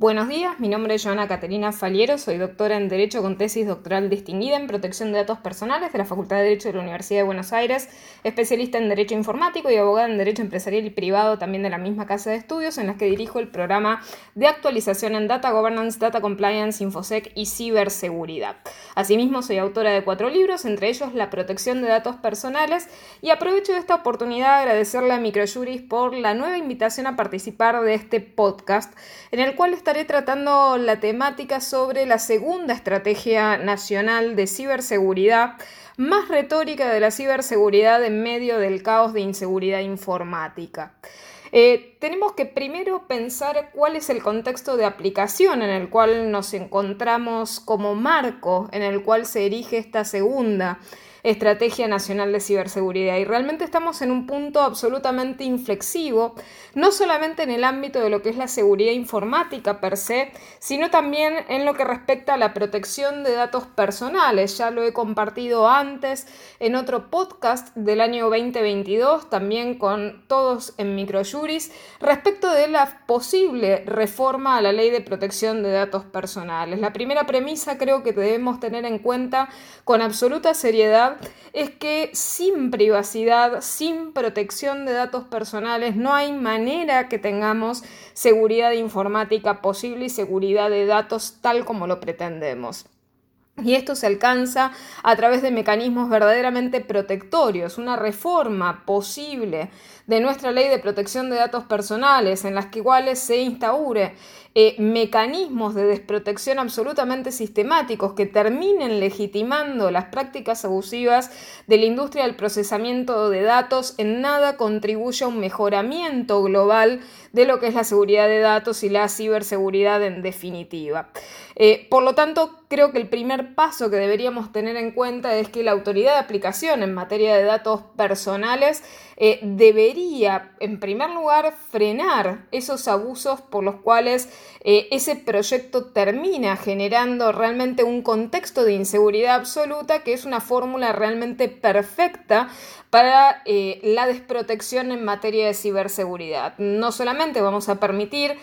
Buenos días, mi nombre es Joana Caterina Faliero, soy doctora en Derecho con tesis doctoral distinguida en protección de datos personales de la Facultad de Derecho de la Universidad de Buenos Aires, especialista en Derecho Informático y abogada en Derecho Empresarial y Privado también de la misma casa de estudios en las que dirijo el programa de actualización en Data Governance, Data Compliance, Infosec y Ciberseguridad. Asimismo, soy autora de cuatro libros, entre ellos La protección de datos personales y aprovecho esta oportunidad de agradecerle a Microjuris por la nueva invitación a participar de este podcast en el cual está estaré tratando la temática sobre la segunda estrategia nacional de ciberseguridad, más retórica de la ciberseguridad en medio del caos de inseguridad informática. Eh, tenemos que primero pensar cuál es el contexto de aplicación en el cual nos encontramos como marco en el cual se erige esta segunda Estrategia Nacional de Ciberseguridad. Y realmente estamos en un punto absolutamente inflexivo, no solamente en el ámbito de lo que es la seguridad informática per se, sino también en lo que respecta a la protección de datos personales. Ya lo he compartido antes en otro podcast del año 2022, también con todos en Microjuris, respecto de la posible reforma a la ley de protección de datos personales. La primera premisa creo que debemos tener en cuenta con absoluta seriedad es que sin privacidad, sin protección de datos personales, no hay manera que tengamos seguridad informática posible y seguridad de datos tal como lo pretendemos. Y esto se alcanza a través de mecanismos verdaderamente protectorios, una reforma posible de nuestra ley de protección de datos personales en las que iguales se instaure eh, mecanismos de desprotección absolutamente sistemáticos que terminen legitimando las prácticas abusivas de la industria del procesamiento de datos en nada contribuye a un mejoramiento global de lo que es la seguridad de datos y la ciberseguridad en definitiva. Eh, por lo tanto, creo que el primer paso que deberíamos tener en cuenta es que la autoridad de aplicación en materia de datos personales eh, debería, en primer lugar, frenar esos abusos por los cuales eh, ese proyecto termina generando realmente un contexto de inseguridad absoluta que es una fórmula realmente perfecta para eh, la desprotección en materia de ciberseguridad. No solamente vamos a permitir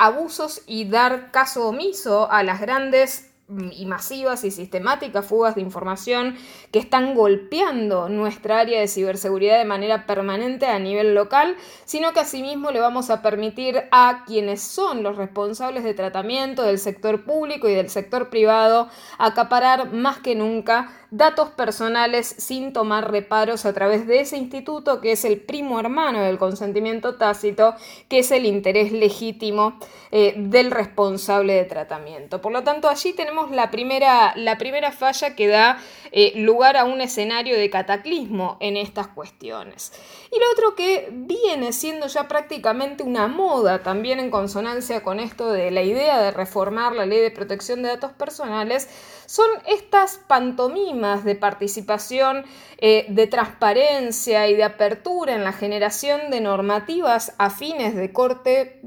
abusos y dar caso omiso a las grandes y masivas y sistemáticas fugas de información que están golpeando nuestra área de ciberseguridad de manera permanente a nivel local, sino que asimismo le vamos a permitir a quienes son los responsables de tratamiento del sector público y del sector privado acaparar más que nunca datos personales sin tomar reparos a través de ese instituto que es el primo hermano del consentimiento tácito, que es el interés legítimo eh, del responsable de tratamiento. Por lo tanto, allí tenemos la primera, la primera falla que da eh, lugar a un escenario de cataclismo en estas cuestiones. Y lo otro que viene siendo ya prácticamente una moda, también en consonancia con esto de la idea de reformar la ley de protección de datos personales, son estas pantomimas de participación, eh, de transparencia y de apertura en la generación de normativas afines de corte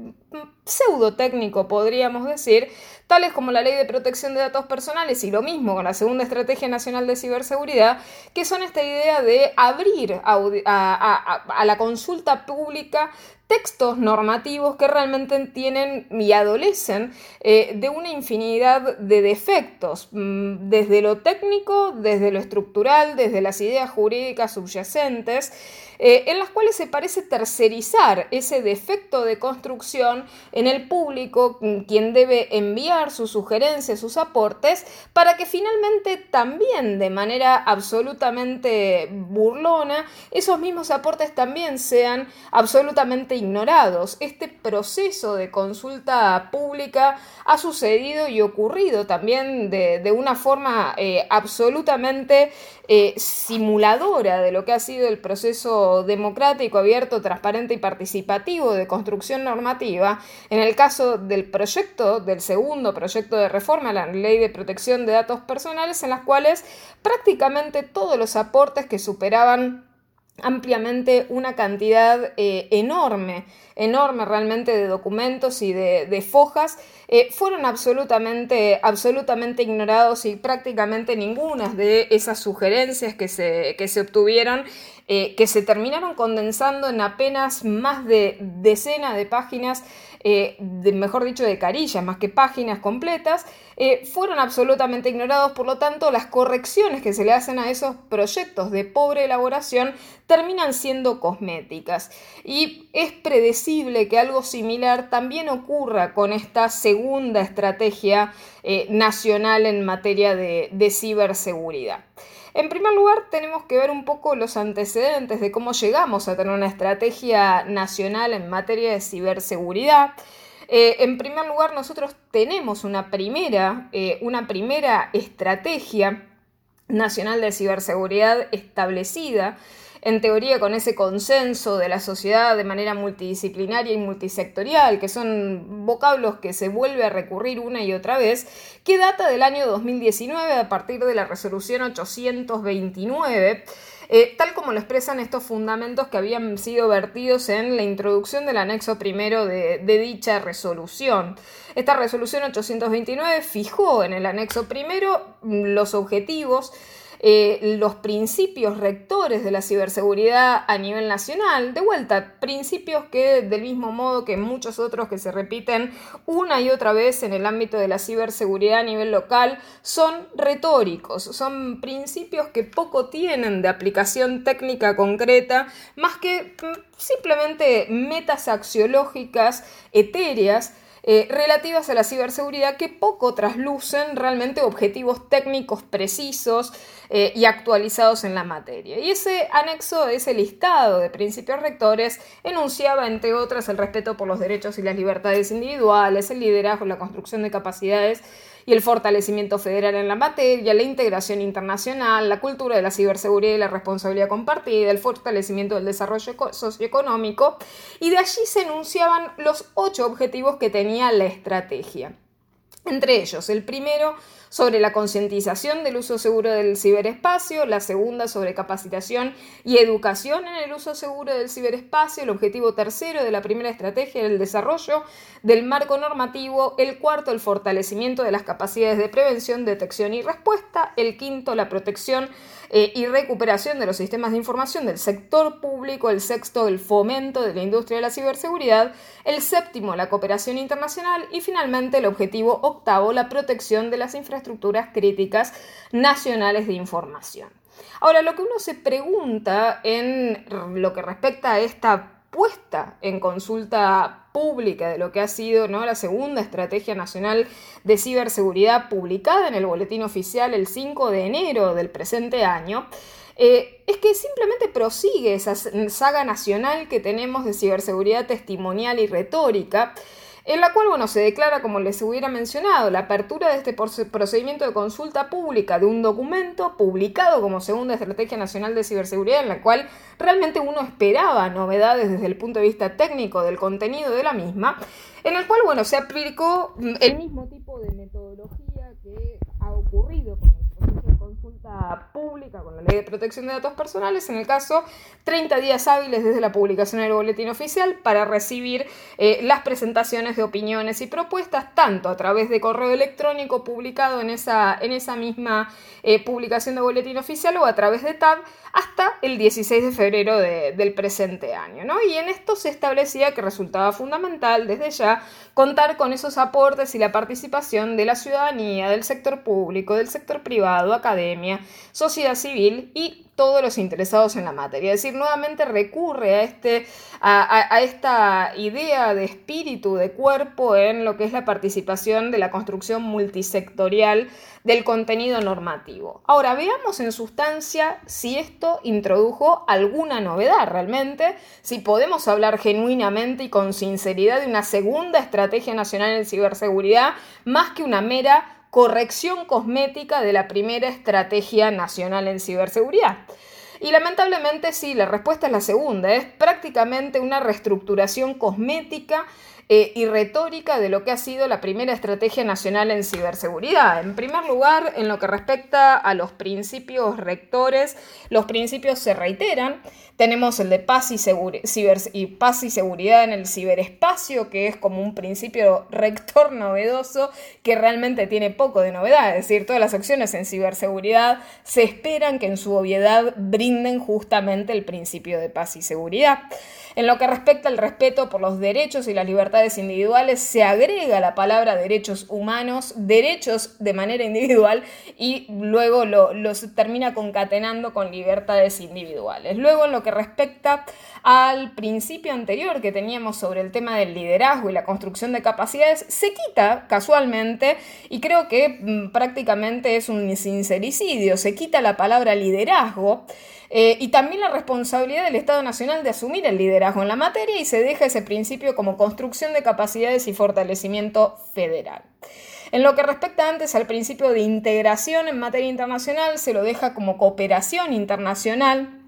pseudotécnico, podríamos decir, tales como la Ley de Protección de Datos Personales y lo mismo con la Segunda Estrategia Nacional de Ciberseguridad, que son esta idea de abrir a, la consulta pública textos normativos que realmente tienen y adolecen eh, de una infinidad de defectos, mm, desde lo técnico, desde lo estructural, desde las ideas jurídicas subyacentes, eh, en las cuales se parece tercerizar ese defecto de construcción en el público, mm, quien debe enviar sus sugerencias, sus aportes, para que finalmente también de manera absolutamente burlona, esos mismos aportes también sean absolutamente ignorados. Este proceso de consulta pública ha sucedido y ocurrido también de, una forma eh, absolutamente eh, simuladora de lo que ha sido el proceso democrático, abierto, transparente y participativo de construcción normativa, en el caso del proyecto, del segundo proyecto de reforma a la ley de protección de datos personales, en las cuales prácticamente todos los aportes que superaban ampliamente una cantidad eh, enorme enorme realmente de documentos y de, fojas, eh, fueron absolutamente, absolutamente ignorados y prácticamente ninguna de esas sugerencias que se, que se obtuvieron eh, que se terminaron condensando en apenas más de decenas de páginas, eh, mejor dicho, de carillas, más que páginas completas, eh, fueron absolutamente ignorados. Por lo tanto, las correcciones que se le hacen a esos proyectos de pobre elaboración terminan siendo cosméticas. Y es predecible que algo similar también ocurra con esta segunda estrategia nacional en materia de ciberseguridad. En primer lugar, tenemos que ver un poco los antecedentes de cómo llegamos a tener una estrategia nacional en materia de ciberseguridad. Eh, en primer lugar, nosotros tenemos una primera, eh, una primera estrategia nacional de ciberseguridad establecida en teoría con ese consenso de la sociedad de manera multidisciplinaria y multisectorial, que son vocablos que se vuelve a recurrir una y otra vez, que data del año 2019 a partir de la resolución 829. Eh, tal como lo expresan estos fundamentos que habían sido vertidos en la introducción del anexo primero de, de, dicha resolución. Esta resolución 829 fijó en el anexo primero los objetivos eh, los principios rectores de la ciberseguridad a nivel nacional. De vuelta, principios que del mismo modo que muchos otros que se repiten una y otra vez en el ámbito de la ciberseguridad a nivel local, son retóricos, son principios que poco tienen de aplicación técnica concreta, más que mm, simplemente metas axiológicas etéreas eh, relativas a la ciberseguridad que poco traslucen realmente objetivos técnicos precisos eh, y actualizados en la materia. Y ese anexo, ese listado de principios rectores, enunciaba, entre otras, el respeto por los derechos y las libertades individuales, el liderazgo, la construcción de capacidades y el fortalecimiento federal en la materia, la integración internacional, la cultura de la ciberseguridad y la responsabilidad compartida, el fortalecimiento del desarrollo socioeconómico, y de allí se enunciaban los ocho objetivos que tenía la estrategia. Entre ellos, el primero sobre la concientización del uso seguro del ciberespacio, la segunda sobre capacitación y educación en el uso seguro del ciberespacio, el objetivo tercero de la primera estrategia el desarrollo del marco normativo, el cuarto el fortalecimiento de las capacidades de prevención, detección y respuesta, el quinto la protección eh, y recuperación de los sistemas de información del sector público, el sexto, el fomento de la industria de la ciberseguridad, el séptimo, la cooperación internacional y finalmente el objetivo octavo, la protección de las infraestructuras críticas nacionales de información. Ahora, lo que uno se pregunta en lo que respecta a esta puesta en consulta pública de lo que ha sido ¿no? la segunda estrategia nacional de ciberseguridad publicada en el boletín oficial el 5 de enero del presente año, eh, es que simplemente prosigue esa saga nacional que tenemos de ciberseguridad testimonial y retórica en la cual bueno, se declara, como les hubiera mencionado, la apertura de este procedimiento de consulta pública de un documento publicado como Segunda Estrategia Nacional de Ciberseguridad, en la cual realmente uno esperaba novedades desde el punto de vista técnico del contenido de la misma, en el cual bueno, se aplicó el mismo tipo de metodología que ha ocurrido con consulta pública con la Ley de Protección de Datos Personales, en el caso 30 días hábiles desde la publicación del boletín oficial para recibir eh, las presentaciones de opiniones y propuestas, tanto a través de correo electrónico publicado en esa, en esa misma eh, publicación de boletín oficial o a través de TAB, hasta el 16 de febrero del presente año. ¿no? Y en esto se establecía que resultaba fundamental desde ya contar con esos aportes y la participación de la ciudadanía, del sector público, del sector privado, academia, sociedad civil y todos los interesados en la materia. Es decir, nuevamente recurre a, este, a, esta idea de espíritu, de cuerpo en lo que es la participación de la construcción multisectorial del contenido normativo. Ahora, veamos en sustancia si esto introdujo alguna novedad realmente, si podemos hablar genuinamente y con sinceridad de una segunda estrategia nacional en ciberseguridad, más que una mera corrección cosmética de la primera estrategia nacional en ciberseguridad. Y lamentablemente sí, la respuesta es la segunda, es prácticamente una reestructuración cosmética eh, y retórica de lo que ha sido la primera estrategia nacional en ciberseguridad. En primer lugar, en lo que respecta a los principios rectores, los principios se reiteran. Tenemos el de paz y, paz y seguridad en el ciberespacio, que es como un principio rector novedoso que realmente tiene poco de novedad. Es decir, todas las acciones en ciberseguridad se esperan que en su obviedad brinden justamente el principio de paz y seguridad. En lo que respecta al respeto por los derechos y las libertades individuales, se agrega la palabra derechos humanos, derechos de manera individual y luego lo, los termina concatenando con libertades individuales. Luego, en lo que respecta al principio anterior que teníamos sobre el tema del liderazgo y la construcción de capacidades, se quita casualmente y creo que mm, prácticamente es un sincericidio, se quita la palabra liderazgo eh, y también la responsabilidad del Estado Nacional de asumir el liderazgo en la materia y se deja ese principio como construcción de capacidades y fortalecimiento federal. En lo que respecta antes al principio de integración en materia internacional, se lo deja como cooperación internacional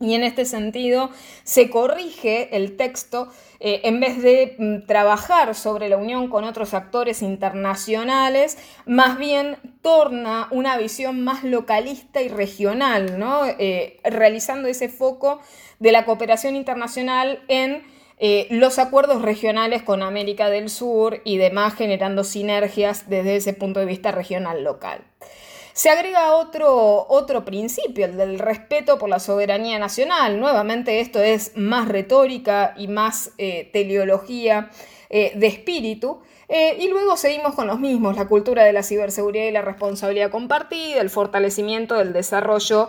y en este sentido se corrige el texto eh, en vez de mm, trabajar sobre la unión con otros actores internacionales, más bien torna una visión más localista y regional, ¿no? Eh, realizando ese foco de la cooperación internacional en eh, los acuerdos regionales con América del Sur y demás, generando sinergias desde ese punto de vista regional local. Se agrega otro, otro principio, el del respeto por la soberanía nacional. Nuevamente esto es más retórica y más eh, teleología eh, de espíritu. Eh, y luego seguimos con los mismos, la cultura de la ciberseguridad y la responsabilidad compartida, el fortalecimiento del desarrollo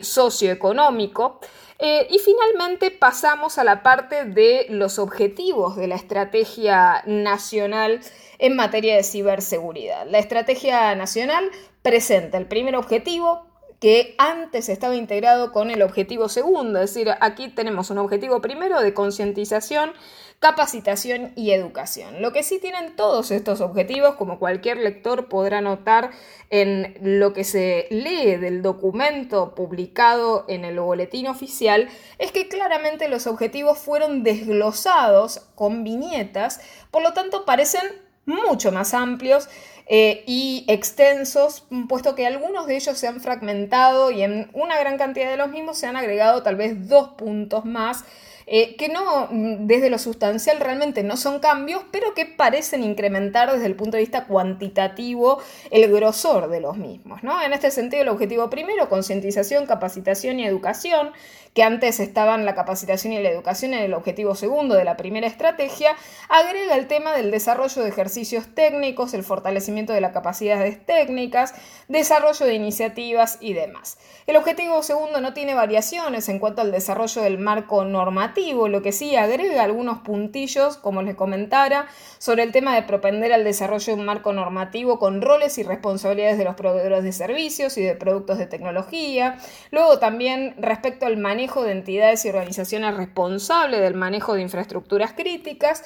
socioeconómico. y finalmente pasamos a la parte de los objetivos de la estrategia nacional en materia de ciberseguridad. La estrategia nacional presenta el primer objetivo que antes estaba integrado con el objetivo segundo, es decir, aquí tenemos un objetivo primero de concientización, capacitación y educación. Lo que sí tienen todos estos objetivos, como cualquier lector podrá notar en lo que se lee del documento publicado en el boletín oficial, es que claramente los objetivos fueron desglosados con viñetas, por lo tanto parecen mucho más amplios eh, y extensos, puesto que algunos de ellos se han fragmentado y en una gran cantidad de los mismos se han agregado tal vez dos puntos más eh, que no, mm, desde lo sustancial realmente no son cambios, pero que parecen incrementar desde el punto de vista cuantitativo el grosor de los mismos. ¿no? En este sentido, el objetivo primero, concientización, capacitación y educación, que antes estaban la capacitación y la educación en el objetivo segundo de la primera estrategia, agrega el tema del desarrollo de ejercicios técnicos, el fortalecimiento de las capacidades técnicas, desarrollo de iniciativas y demás. El objetivo segundo no tiene variaciones en cuanto al desarrollo del marco normativo, lo que sí agrega algunos puntillos, como les comentara, sobre el tema de propender al desarrollo de un marco normativo con roles y responsabilidades de los proveedores de servicios y de productos de tecnología. Luego también respecto al manejo de entidades y organizaciones responsables del manejo de infraestructuras críticas.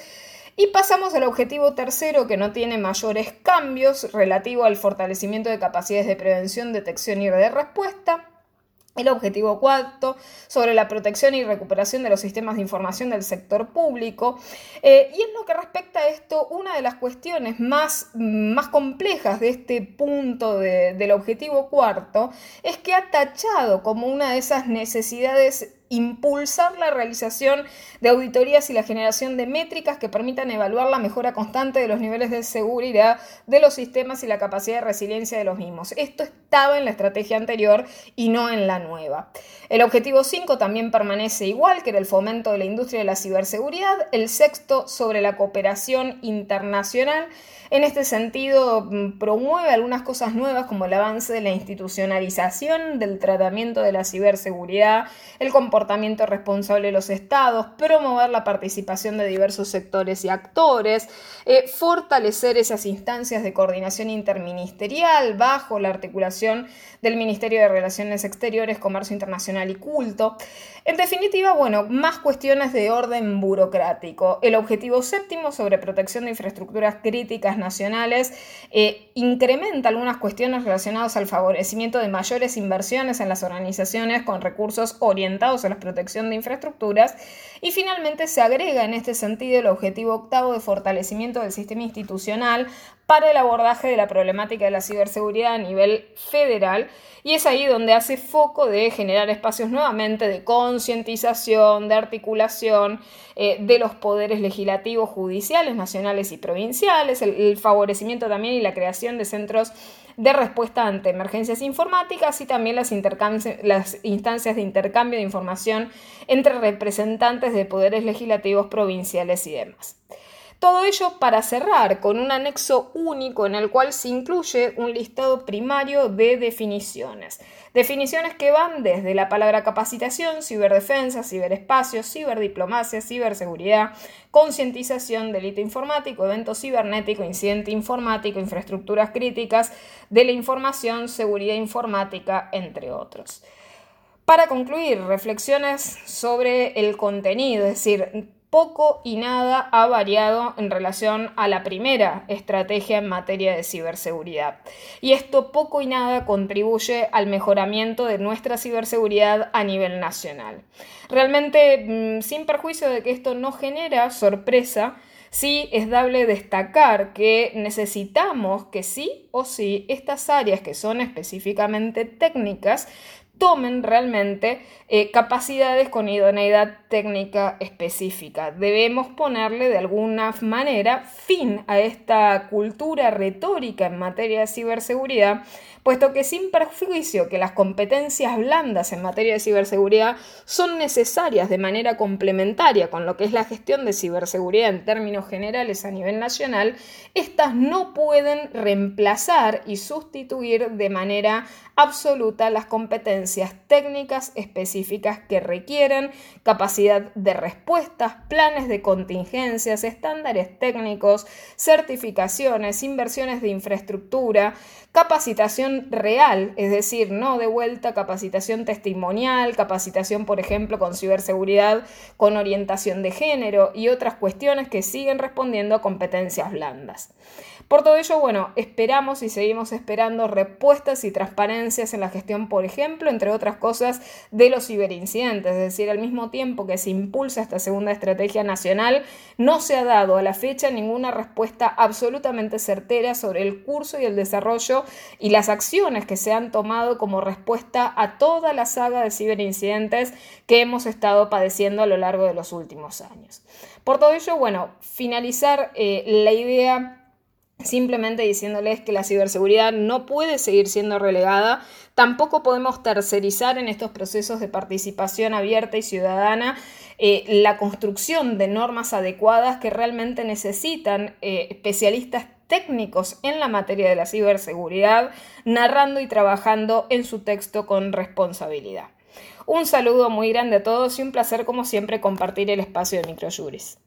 Y pasamos al objetivo tercero que no tiene mayores cambios relativo al fortalecimiento de capacidades de prevención, detección y de respuesta. El objetivo cuarto, sobre la protección y recuperación de los sistemas de información del sector público. Eh, y en lo que respecta a esto, una de las cuestiones más, más complejas de este punto del objetivo cuarto es que ha tachado como una de esas necesidades impulsar la realización de auditorías y la generación de métricas que permitan evaluar la mejora constante de los niveles de seguridad de los sistemas y la capacidad de resiliencia de los mismos. Esto estaba en la estrategia anterior y no en la nueva. El objetivo 5 también permanece igual, que era el fomento de la industria de la ciberseguridad. El sexto sobre la cooperación internacional. En este sentido, mm, promueve algunas cosas nuevas como el avance de la institucionalización del tratamiento de la ciberseguridad, el comportamiento responsable de los estados, promover la participación de diversos sectores y actores, eh, fortalecer esas instancias de coordinación interministerial bajo la articulación del Ministerio de Relaciones Exteriores, Comercio Internacional y Culto. En definitiva, bueno, más cuestiones de orden burocrático. El objetivo séptimo sobre protección de infraestructuras críticas nacionales eh, incrementa algunas cuestiones relacionadas al favorecimiento de mayores inversiones en las organizaciones con recursos orientados a la protección de infraestructuras. Y finalmente se agrega en este sentido el objetivo octavo de fortalecimiento del sistema institucional para el abordaje de la problemática de la ciberseguridad a nivel federal y es ahí donde hace foco de generar espacios nuevamente de concientización, de articulación eh, de los poderes legislativos, judiciales, nacionales y provinciales, el, favorecimiento también y la creación de centros de respuesta ante emergencias informáticas y también las, las instancias de intercambio de información entre representantes de poderes legislativos provinciales y demás. Todo ello para cerrar con un anexo único en el cual se incluye un listado primario de definiciones. Definiciones que van desde la palabra capacitación, ciberdefensa, ciberespacio, ciberdiplomacia, ciberseguridad, concientización, delito informático, evento cibernético, incidente informático, infraestructuras críticas de la información, seguridad informática, entre otros. Para concluir, reflexiones sobre el contenido, es decir, poco y nada ha variado en relación a la primera estrategia en materia de ciberseguridad. Y esto poco y nada contribuye al mejoramiento de nuestra ciberseguridad a nivel nacional. Realmente, mm, sin perjuicio de que esto no genera sorpresa, sí es dable destacar que necesitamos que sí o sí estas áreas que son específicamente técnicas tomen realmente eh, capacidades con idoneidad técnica específica. Debemos ponerle de alguna manera fin a esta cultura retórica en materia de ciberseguridad, puesto que sin perjuicio que las competencias blandas en materia de ciberseguridad son necesarias de manera complementaria con lo que es la gestión de ciberseguridad en términos generales a nivel nacional, estas no pueden reemplazar y sustituir de manera absoluta las técnicas específicas que requieren capacidad de respuestas, planes de contingencias, estándares técnicos, certificaciones, inversiones de infraestructura, capacitación real, es decir, no de vuelta capacitación testimonial, capacitación, por ejemplo, con ciberseguridad, con orientación de género y otras cuestiones que siguen respondiendo a competencias blandas. Por todo ello, bueno, esperamos y seguimos esperando respuestas y transparencias en la gestión, por ejemplo, entre otras cosas, de los ciberincidentes. Es decir, al mismo tiempo que se impulsa esta segunda estrategia nacional, no se ha dado a la fecha ninguna respuesta absolutamente certera sobre el curso y el desarrollo y las acciones que se han tomado como respuesta a toda la saga de ciberincidentes que hemos estado padeciendo a lo largo de los últimos años. Por todo ello, bueno, finalizar eh, la idea simplemente diciéndoles que la ciberseguridad no puede seguir siendo relegada, tampoco podemos tercerizar en estos procesos de participación abierta y ciudadana eh, la construcción de normas adecuadas que realmente necesitan eh, especialistas técnicos en la materia de la ciberseguridad, narrando y trabajando en su texto con responsabilidad. Un saludo muy grande a todos y un placer como siempre compartir el espacio de Microjuris.